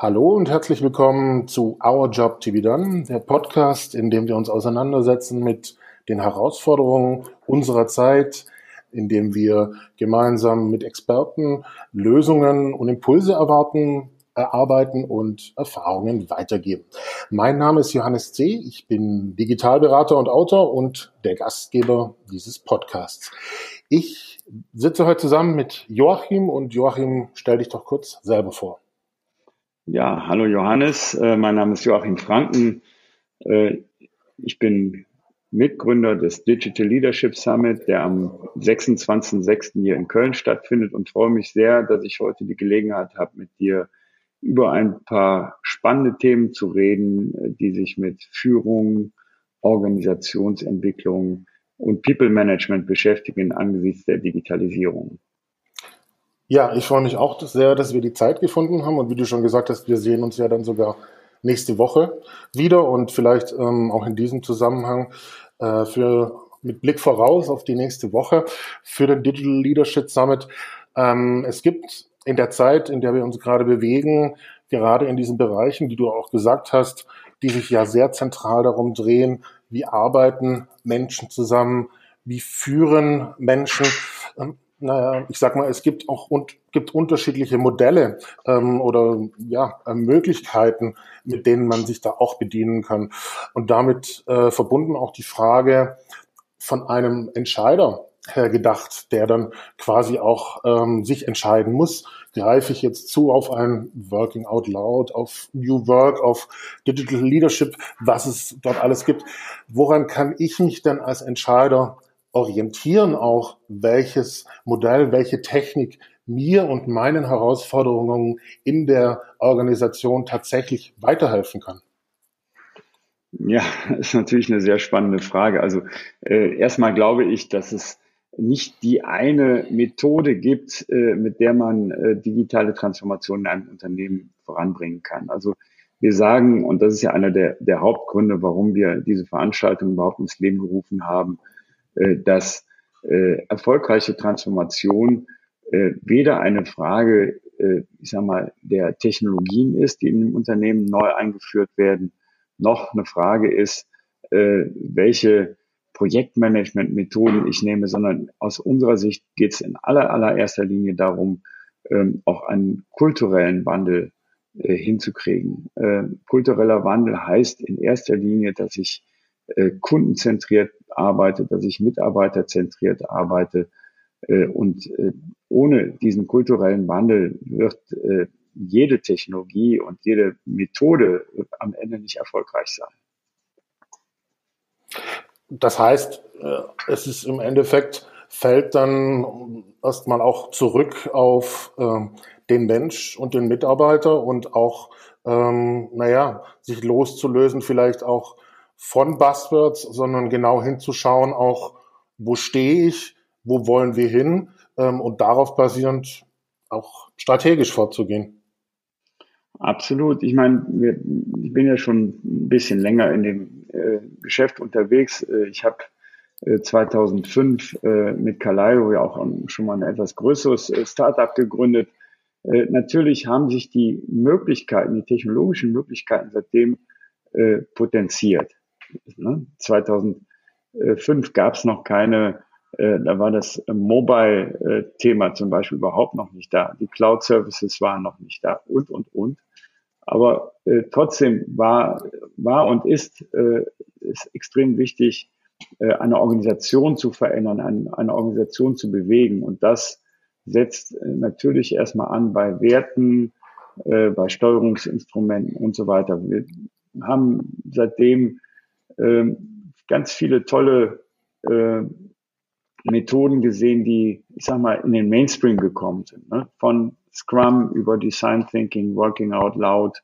Hallo und herzlich willkommen zu Our Job to be Done, der Podcast, in dem wir uns auseinandersetzen mit den Herausforderungen unserer Zeit, in dem wir gemeinsam mit Experten Lösungen und Impulse erwarten, erarbeiten und Erfahrungen weitergeben. Mein Name ist Johannes C. Ich bin Digitalberater und Autor und der Gastgeber dieses Podcasts. Ich sitze heute zusammen mit Joachim und Joachim, stell dich doch kurz selber vor. Ja, hallo Johannes, äh, mein Name ist Joachim Franken. Äh, ich bin Mitgründer des Digital Leadership Summit, der am 26.06. hier in Köln stattfindet und freue mich sehr, dass ich heute die Gelegenheit habe, mit dir über ein paar spannende Themen zu reden, äh, die sich mit Führung, Organisationsentwicklung und People Management beschäftigen angesichts der Digitalisierung. Ja, ich freue mich auch sehr, dass wir die Zeit gefunden haben und wie du schon gesagt hast, wir sehen uns ja dann sogar nächste Woche wieder und vielleicht ähm, auch in diesem Zusammenhang äh, für mit Blick voraus auf die nächste Woche für den Digital Leadership Summit. Ähm, es gibt in der Zeit, in der wir uns gerade bewegen, gerade in diesen Bereichen, die du auch gesagt hast, die sich ja sehr zentral darum drehen, wie arbeiten Menschen zusammen, wie führen Menschen. Ähm, naja, ich sag mal, es gibt auch und gibt unterschiedliche Modelle ähm, oder ja äh, Möglichkeiten, mit denen man sich da auch bedienen kann. Und damit äh, verbunden auch die Frage von einem Entscheider her gedacht, der dann quasi auch ähm, sich entscheiden muss, greife ich jetzt zu auf ein Working Out Loud, auf New Work, auf Digital Leadership, was es dort alles gibt. Woran kann ich mich denn als Entscheider orientieren auch, welches Modell, welche Technik mir und meinen Herausforderungen in der Organisation tatsächlich weiterhelfen kann? Ja, ist natürlich eine sehr spannende Frage. Also äh, erstmal glaube ich, dass es nicht die eine Methode gibt, äh, mit der man äh, digitale Transformation in einem Unternehmen voranbringen kann. Also wir sagen, und das ist ja einer der, der Hauptgründe, warum wir diese Veranstaltung überhaupt ins Leben gerufen haben, dass äh, erfolgreiche Transformation äh, weder eine Frage, äh, ich sag mal, der Technologien ist, die in einem Unternehmen neu eingeführt werden, noch eine Frage ist, äh, welche Projektmanagement-Methoden ich nehme, sondern aus unserer Sicht geht es in aller, allererster Linie darum, ähm, auch einen kulturellen Wandel äh, hinzukriegen. Äh, kultureller Wandel heißt in erster Linie, dass ich äh, kundenzentriert arbeite, dass ich mitarbeiterzentriert arbeite. Äh, und äh, ohne diesen kulturellen Wandel wird äh, jede Technologie und jede Methode am Ende nicht erfolgreich sein. Das heißt, äh, es ist im Endeffekt, fällt dann erstmal auch zurück auf äh, den Mensch und den Mitarbeiter und auch, ähm, naja, sich loszulösen, vielleicht auch von Buzzwords, sondern genau hinzuschauen, auch wo stehe ich, wo wollen wir hin ähm, und darauf basierend auch strategisch vorzugehen. Absolut. Ich meine, ich bin ja schon ein bisschen länger in dem äh, Geschäft unterwegs. Äh, ich habe äh, 2005 äh, mit Kaleido ja auch schon mal ein etwas größeres äh, Startup gegründet. Äh, natürlich haben sich die Möglichkeiten, die technologischen Möglichkeiten seitdem potenziert. 2005 gab es noch keine, äh, da war das Mobile-Thema zum Beispiel überhaupt noch nicht da. Die Cloud-Services waren noch nicht da und, und, und. Aber äh, trotzdem war, war und ist, äh, ist extrem wichtig, äh, eine Organisation zu verändern, eine, eine Organisation zu bewegen. Und das setzt äh, natürlich erstmal an bei Werten, äh, bei Steuerungsinstrumenten und so weiter. Wir haben seitdem ähm, ganz viele tolle äh, Methoden gesehen, die, ich sag mal, in den Mainstream gekommen sind. Ne? Von Scrum über Design Thinking, Working Out Loud,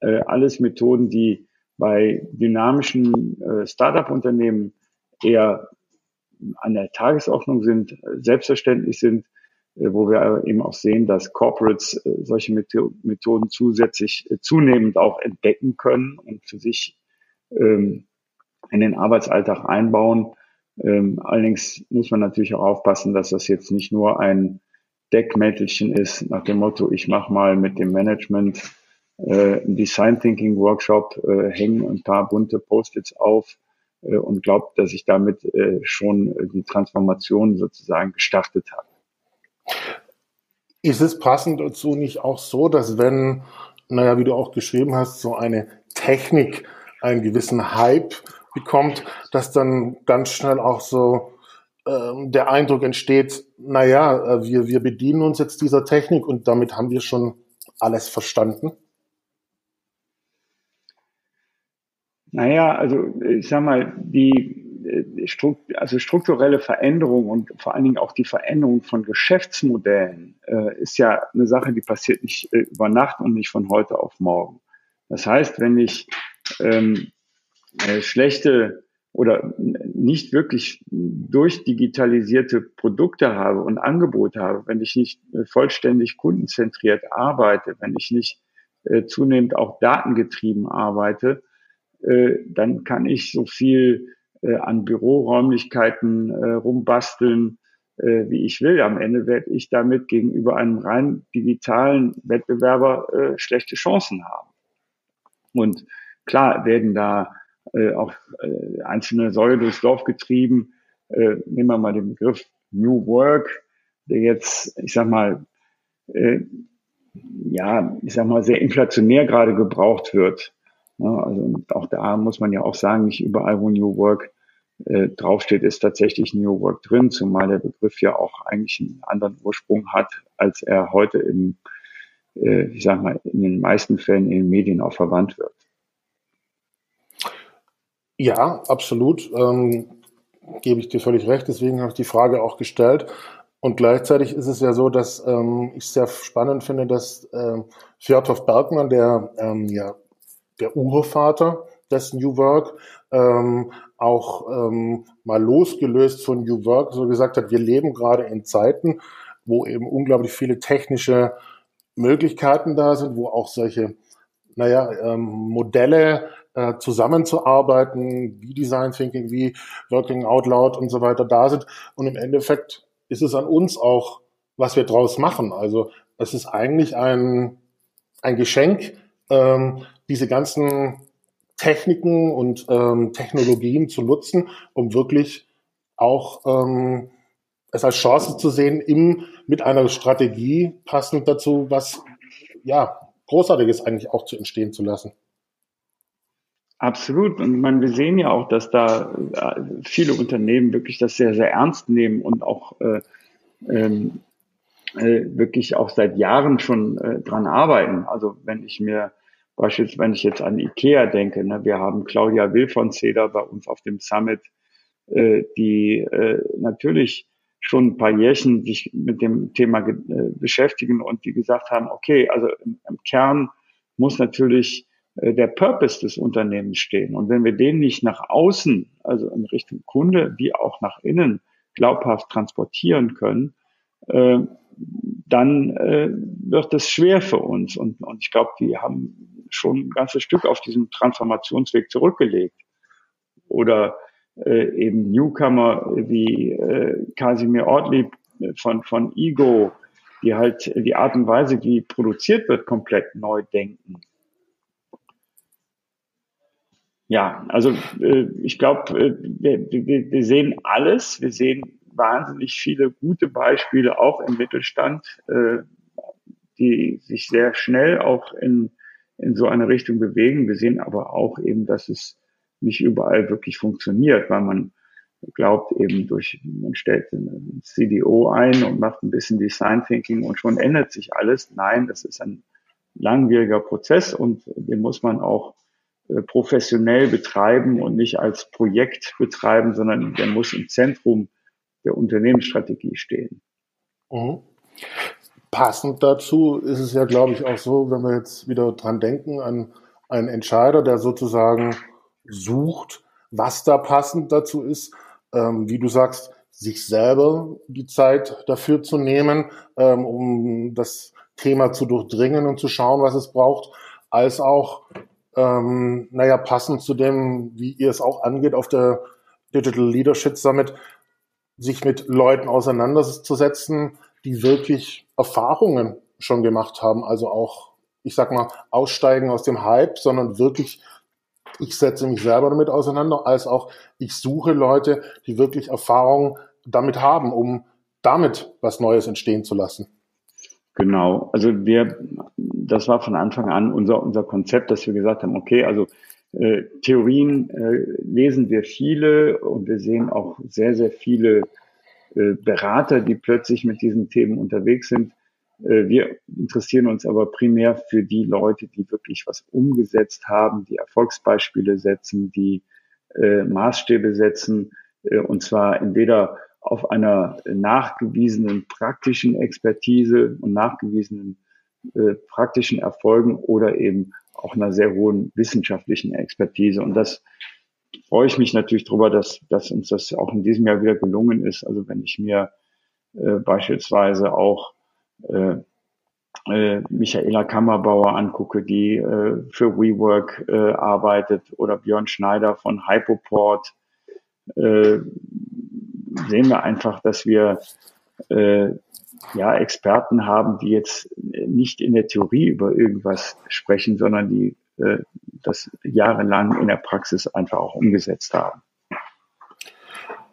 äh, alles Methoden, die bei dynamischen äh, Startup-Unternehmen eher an der Tagesordnung sind, selbstverständlich sind, äh, wo wir eben auch sehen, dass Corporates äh, solche Methoden zusätzlich äh, zunehmend auch entdecken können und für sich ähm, in den Arbeitsalltag einbauen. Ähm, allerdings muss man natürlich auch aufpassen, dass das jetzt nicht nur ein Deckmäntelchen ist nach dem Motto, ich mache mal mit dem Management äh, einen Design Thinking Workshop, äh, hänge ein paar bunte Post-its auf äh, und glaube, dass ich damit äh, schon die Transformation sozusagen gestartet habe. Ist es passend dazu nicht auch so, dass wenn, naja, wie du auch geschrieben hast, so eine Technik einen gewissen Hype bekommt, dass dann ganz schnell auch so ähm, der Eindruck entsteht, naja, äh, wir, wir bedienen uns jetzt dieser Technik und damit haben wir schon alles verstanden? Naja, also ich sag mal, die äh, also strukturelle Veränderung und vor allen Dingen auch die Veränderung von Geschäftsmodellen äh, ist ja eine Sache, die passiert nicht äh, über Nacht und nicht von heute auf morgen. Das heißt, wenn ich ähm, äh, schlechte oder nicht wirklich durchdigitalisierte Produkte habe und Angebote habe, wenn ich nicht äh, vollständig kundenzentriert arbeite, wenn ich nicht äh, zunehmend auch datengetrieben arbeite, dann kann ich so viel an Büroräumlichkeiten rumbasteln, wie ich will. Am Ende werde ich damit gegenüber einem rein digitalen Wettbewerber schlechte Chancen haben. Und klar werden da äh, auch äh, einzelne Säule durchs Dorf getrieben. Äh, nehmen wir mal den Begriff New Work, der jetzt, ich sag mal, äh, ja, ich sag mal, sehr inflationär gerade gebraucht wird. Ja, also auch da muss man ja auch sagen, nicht überall, wo New Work äh, draufsteht, ist tatsächlich New Work drin, zumal der Begriff ja auch eigentlich einen anderen Ursprung hat, als er heute im, äh, ich sag mal, in den meisten Fällen in den Medien auch verwandt wird. Ja, absolut. Ähm, gebe ich dir völlig recht. Deswegen habe ich die Frage auch gestellt. Und gleichzeitig ist es ja so, dass ähm, ich sehr spannend finde, dass ähm, Fjordhoff Bergmann, der ähm, ja der Urvater des New Work, ähm, auch ähm, mal losgelöst von New Work so gesagt hat, wir leben gerade in Zeiten, wo eben unglaublich viele technische Möglichkeiten da sind, wo auch solche, naja, ähm, Modelle äh, zusammenzuarbeiten, wie Design Thinking, wie Working Out Loud und so weiter da sind. Und im Endeffekt ist es an uns auch, was wir draus machen. Also es ist eigentlich ein, ein Geschenk, ähm, diese ganzen Techniken und ähm, Technologien zu nutzen, um wirklich auch ähm, es als Chance zu sehen, im, mit einer Strategie passend dazu, was ja Großartiges eigentlich auch zu entstehen zu lassen. Absolut. Und man, wir sehen ja auch, dass da äh, viele Unternehmen wirklich das sehr, sehr ernst nehmen und auch äh, ähm, äh, wirklich auch seit Jahren schon äh, dran arbeiten. Also wenn ich mir beispielsweise, wenn ich jetzt an IKEA denke, ne, wir haben Claudia Will von Cedar bei uns auf dem Summit, äh, die äh, natürlich schon ein paar Jährchen sich mit dem Thema äh, beschäftigen und die gesagt haben, okay, also im, im Kern muss natürlich der Purpose des Unternehmens stehen. Und wenn wir den nicht nach außen, also in Richtung Kunde, wie auch nach innen glaubhaft transportieren können, äh, dann äh, wird es schwer für uns. Und, und ich glaube, die haben schon ein ganzes Stück auf diesem Transformationsweg zurückgelegt. Oder äh, eben Newcomer wie äh, Casimir Ortlieb von, von Ego, die halt die Art und Weise, wie produziert wird, komplett neu denken. Ja, also äh, ich glaube, äh, wir, wir, wir sehen alles. Wir sehen wahnsinnig viele gute Beispiele auch im Mittelstand, äh, die sich sehr schnell auch in, in so eine Richtung bewegen. Wir sehen aber auch eben, dass es nicht überall wirklich funktioniert, weil man glaubt eben durch, man stellt ein CDO ein und macht ein bisschen Design Thinking und schon ändert sich alles. Nein, das ist ein langwieriger Prozess und den muss man auch professionell betreiben und nicht als Projekt betreiben, sondern der muss im Zentrum der Unternehmensstrategie stehen. Mhm. Passend dazu ist es ja, glaube ich, auch so, wenn wir jetzt wieder dran denken, an einen Entscheider, der sozusagen sucht, was da passend dazu ist, ähm, wie du sagst, sich selber die Zeit dafür zu nehmen, ähm, um das Thema zu durchdringen und zu schauen, was es braucht, als auch ähm, naja, passend zu dem, wie ihr es auch angeht, auf der Digital Leadership Summit, sich mit Leuten auseinanderzusetzen, die wirklich Erfahrungen schon gemacht haben, also auch ich sag mal, aussteigen aus dem Hype, sondern wirklich, ich setze mich selber damit auseinander, als auch ich suche Leute, die wirklich Erfahrung damit haben, um damit was Neues entstehen zu lassen. Genau, also wir, das war von Anfang an unser, unser Konzept, dass wir gesagt haben, okay, also äh, Theorien äh, lesen wir viele und wir sehen auch sehr, sehr viele äh, Berater, die plötzlich mit diesen Themen unterwegs sind. Äh, wir interessieren uns aber primär für die Leute, die wirklich was umgesetzt haben, die Erfolgsbeispiele setzen, die äh, Maßstäbe setzen, äh, und zwar entweder auf einer nachgewiesenen praktischen Expertise und nachgewiesenen äh, praktischen Erfolgen oder eben auch einer sehr hohen wissenschaftlichen Expertise. Und das freue ich mich natürlich darüber, dass, dass uns das auch in diesem Jahr wieder gelungen ist. Also wenn ich mir äh, beispielsweise auch äh, äh, Michaela Kammerbauer angucke, die äh, für WeWork äh, arbeitet, oder Björn Schneider von Hypoport, äh, sehen wir einfach, dass wir äh, ja Experten haben, die jetzt nicht in der Theorie über irgendwas sprechen, sondern die äh, das jahrelang in der Praxis einfach auch umgesetzt haben.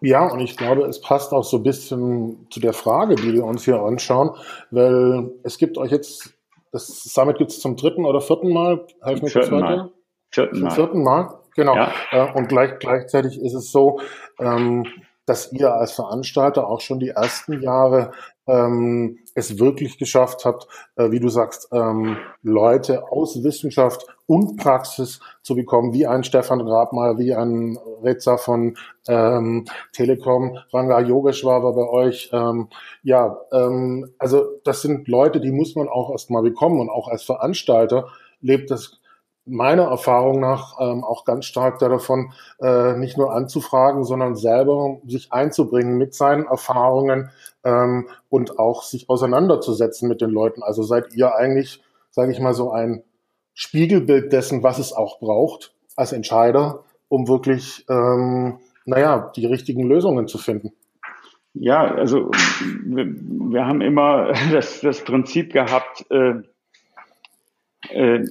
Ja, und ich glaube, es passt auch so ein bisschen zu der Frage, die wir uns hier anschauen, weil es gibt euch jetzt, das Summit gibt es zum dritten oder vierten Mal, helfen mir kurz weiter? Vierten Mal. Vierten Mal, genau. Ja. Äh, und gleich, gleichzeitig ist es so, ähm, dass ihr als Veranstalter auch schon die ersten Jahre ähm, es wirklich geschafft habt, äh, wie du sagst, ähm, Leute aus Wissenschaft und Praxis zu bekommen, wie ein Stefan Grabmeier, wie ein Reza von ähm, Telekom, Ranga Yogeshwar war bei euch. Ähm, ja, ähm, also das sind Leute, die muss man auch erst mal bekommen und auch als Veranstalter lebt das meiner Erfahrung nach ähm, auch ganz stark davon, äh, nicht nur anzufragen, sondern selber sich einzubringen mit seinen Erfahrungen ähm, und auch sich auseinanderzusetzen mit den Leuten. Also seid ihr eigentlich, sage ich mal, so ein Spiegelbild dessen, was es auch braucht als Entscheider, um wirklich, ähm, naja, die richtigen Lösungen zu finden. Ja, also wir, wir haben immer das, das Prinzip gehabt, äh, äh,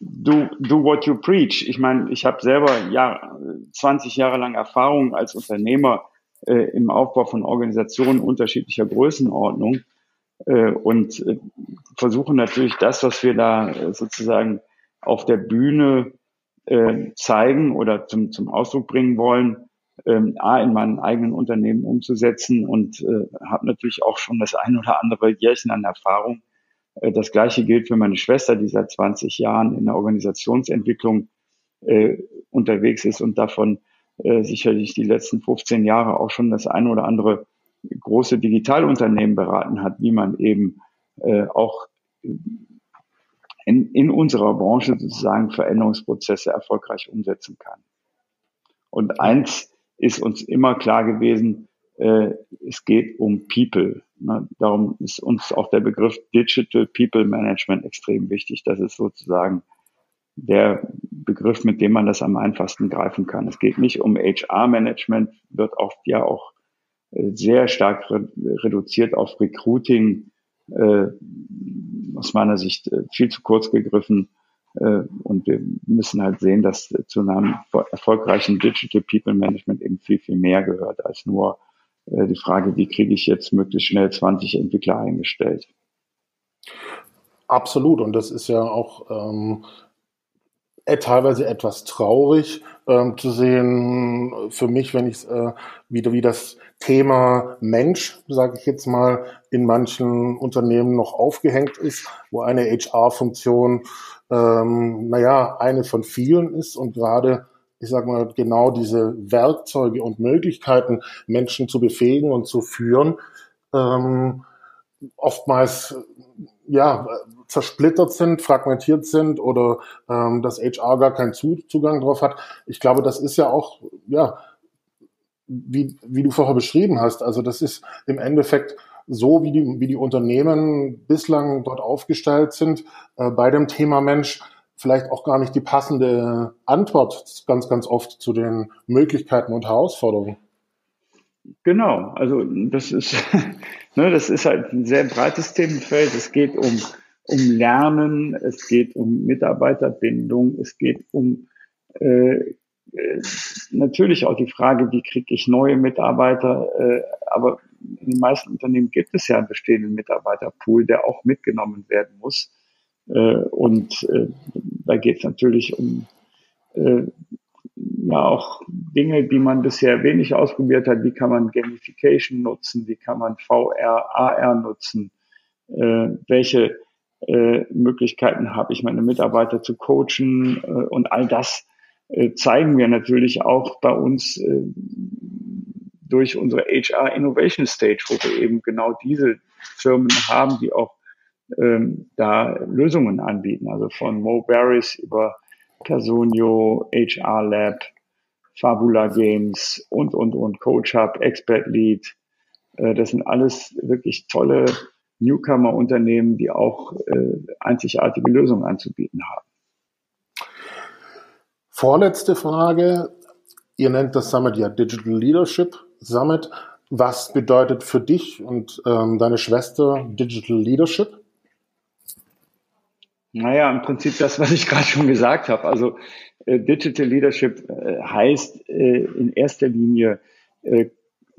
do, do what you preach. Ich meine, ich habe selber ja 20 Jahre lang Erfahrung als Unternehmer äh, im Aufbau von Organisationen unterschiedlicher Größenordnung äh, und äh, versuchen natürlich das, was wir da äh, sozusagen auf der Bühne äh, zeigen oder zum, zum Ausdruck bringen wollen, ähm, A, in meinen eigenen Unternehmen umzusetzen und äh, habe natürlich auch schon das ein oder andere Jährchen an Erfahrung äh, das Gleiche gilt für meine Schwester, die seit 20 Jahren in der Organisationsentwicklung äh, unterwegs ist und davon äh, sicherlich die letzten 15 Jahre auch schon das eine oder andere große Digitalunternehmen beraten hat, wie man eben äh, auch in, in unserer Branche sozusagen Veränderungsprozesse erfolgreich umsetzen kann. Und eins ist uns immer klar gewesen, äh, es geht um People. Ne? Darum ist uns auch der Begriff Digital People Management extrem wichtig. Das ist sozusagen der Begriff, mit dem man das am einfachsten greifen kann. Es geht nicht um HR-Management, wird oft ja auch äh, sehr stark re reduziert auf Recruiting, äh, aus meiner Sicht äh, viel zu kurz gegriffen. Äh, und wir müssen halt sehen, dass zu einem erfolgreichen Digital People Management eben viel, viel mehr gehört als nur äh, die Frage, wie kriege ich jetzt möglichst schnell 20 Entwickler eingestellt. Absolut. Und das ist ja auch ähm, äh, teilweise etwas traurig ähm, zu sehen, für mich, wenn ich äh, wieder wie das Thema Mensch, sage ich jetzt mal, in manchen Unternehmen noch aufgehängt ist, wo eine HR-Funktion, ähm, naja, eine von vielen ist und gerade ich sage mal, genau diese Werkzeuge und Möglichkeiten, Menschen zu befähigen und zu führen, ähm, oftmals ja zersplittert sind, fragmentiert sind oder ähm, dass HR gar keinen Zugang drauf hat. Ich glaube, das ist ja auch ja wie, wie du vorher beschrieben hast. Also das ist im Endeffekt so, wie die, wie die Unternehmen bislang dort aufgestellt sind äh, bei dem Thema Mensch vielleicht auch gar nicht die passende Antwort ganz, ganz oft zu den Möglichkeiten und Herausforderungen. Genau, also das ist, ne, das ist halt ein sehr breites Themenfeld. Es geht um, um Lernen, es geht um Mitarbeiterbindung, es geht um äh, äh, natürlich auch die Frage, wie kriege ich neue Mitarbeiter, äh, aber in den meisten Unternehmen gibt es ja einen bestehenden Mitarbeiterpool, der auch mitgenommen werden muss. Äh, und äh, da geht es natürlich um äh, ja auch Dinge, die man bisher wenig ausprobiert hat. Wie kann man Gamification nutzen? Wie kann man VR, AR nutzen? Äh, welche äh, Möglichkeiten habe ich, meine Mitarbeiter zu coachen? Äh, und all das zeigen wir natürlich auch bei uns durch unsere HR Innovation Stage, wo wir eben genau diese Firmen haben, die auch ähm, da Lösungen anbieten. Also von Mo Barris über Personio, HR Lab, Fabula Games und, und, und, Coach Hub, Expert Lead. Äh, das sind alles wirklich tolle Newcomer-Unternehmen, die auch äh, einzigartige Lösungen anzubieten haben. Vorletzte Frage. Ihr nennt das Summit ja Digital Leadership Summit. Was bedeutet für dich und ähm, deine Schwester Digital Leadership? Naja, im Prinzip das, was ich gerade schon gesagt habe. Also äh, Digital Leadership äh, heißt äh, in erster Linie äh,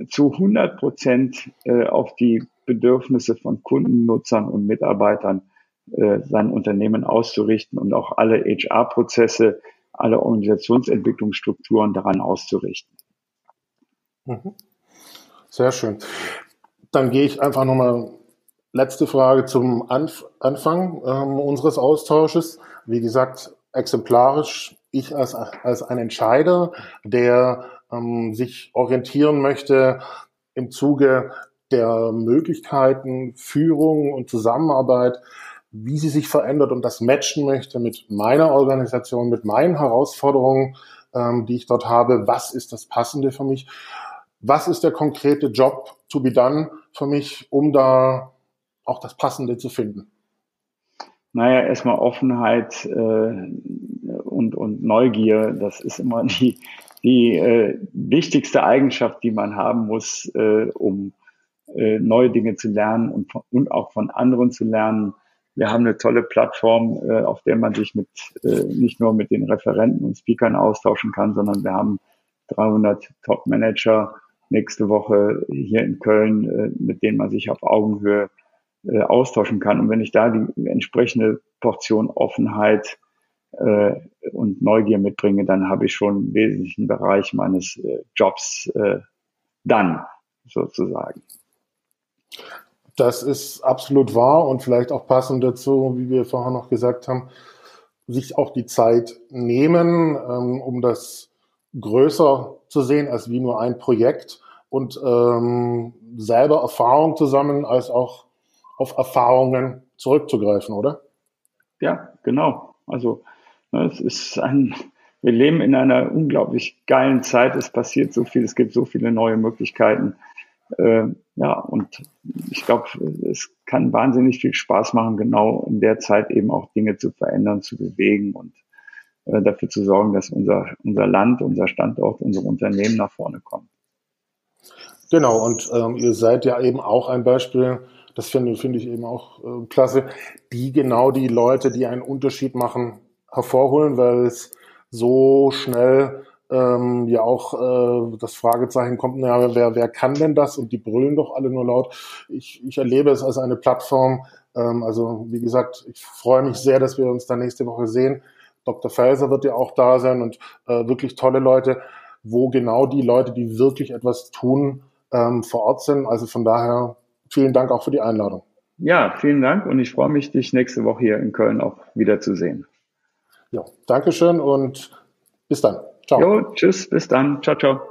zu 100 Prozent äh, auf die Bedürfnisse von Kunden, Nutzern und Mitarbeitern äh, sein Unternehmen auszurichten und auch alle HR-Prozesse alle Organisationsentwicklungsstrukturen daran auszurichten. Mhm. Sehr schön. Dann gehe ich einfach nochmal letzte Frage zum Anf Anfang ähm, unseres Austausches. Wie gesagt, exemplarisch, ich als, als ein Entscheider, der ähm, sich orientieren möchte im Zuge der Möglichkeiten, Führung und Zusammenarbeit wie sie sich verändert und das matchen möchte mit meiner Organisation, mit meinen Herausforderungen, ähm, die ich dort habe. Was ist das Passende für mich? Was ist der konkrete Job to be done für mich, um da auch das Passende zu finden? Naja, erstmal Offenheit äh, und, und Neugier, das ist immer die, die äh, wichtigste Eigenschaft, die man haben muss, äh, um äh, neue Dinge zu lernen und, und auch von anderen zu lernen. Wir haben eine tolle Plattform, äh, auf der man sich mit äh, nicht nur mit den Referenten und Speakern austauschen kann, sondern wir haben 300 Top-Manager nächste Woche hier in Köln, äh, mit denen man sich auf Augenhöhe äh, austauschen kann. Und wenn ich da die entsprechende Portion Offenheit äh, und Neugier mitbringe, dann habe ich schon einen wesentlichen Bereich meines äh, Jobs äh, dann sozusagen. Das ist absolut wahr und vielleicht auch passend dazu, wie wir vorher noch gesagt haben, sich auch die Zeit nehmen, ähm, um das größer zu sehen als wie nur ein Projekt und ähm, selber Erfahrung zu sammeln, als auch auf Erfahrungen zurückzugreifen, oder? Ja, genau. Also ne, es ist ein, wir leben in einer unglaublich geilen Zeit. Es passiert so viel, es gibt so viele neue Möglichkeiten. Äh, ja, und ich glaube, es kann wahnsinnig viel Spaß machen, genau in der Zeit eben auch Dinge zu verändern, zu bewegen und äh, dafür zu sorgen, dass unser, unser Land, unser Standort, unsere Unternehmen nach vorne kommen. Genau, und ähm, ihr seid ja eben auch ein Beispiel, das finde finde ich eben auch äh, klasse, die genau die Leute, die einen Unterschied machen, hervorholen, weil es so schnell ähm, ja auch äh, das Fragezeichen kommt, naja, wer, wer kann denn das? Und die brüllen doch alle nur laut. Ich, ich erlebe es als eine Plattform. Ähm, also wie gesagt, ich freue mich sehr, dass wir uns da nächste Woche sehen. Dr. Felser wird ja auch da sein und äh, wirklich tolle Leute, wo genau die Leute, die wirklich etwas tun, ähm, vor Ort sind. Also von daher vielen Dank auch für die Einladung. Ja, vielen Dank und ich freue mich, dich nächste Woche hier in Köln auch wiederzusehen. Ja, Dankeschön und bis dann. Ciao. Jo, tschüss, bis dann. Ciao, ciao.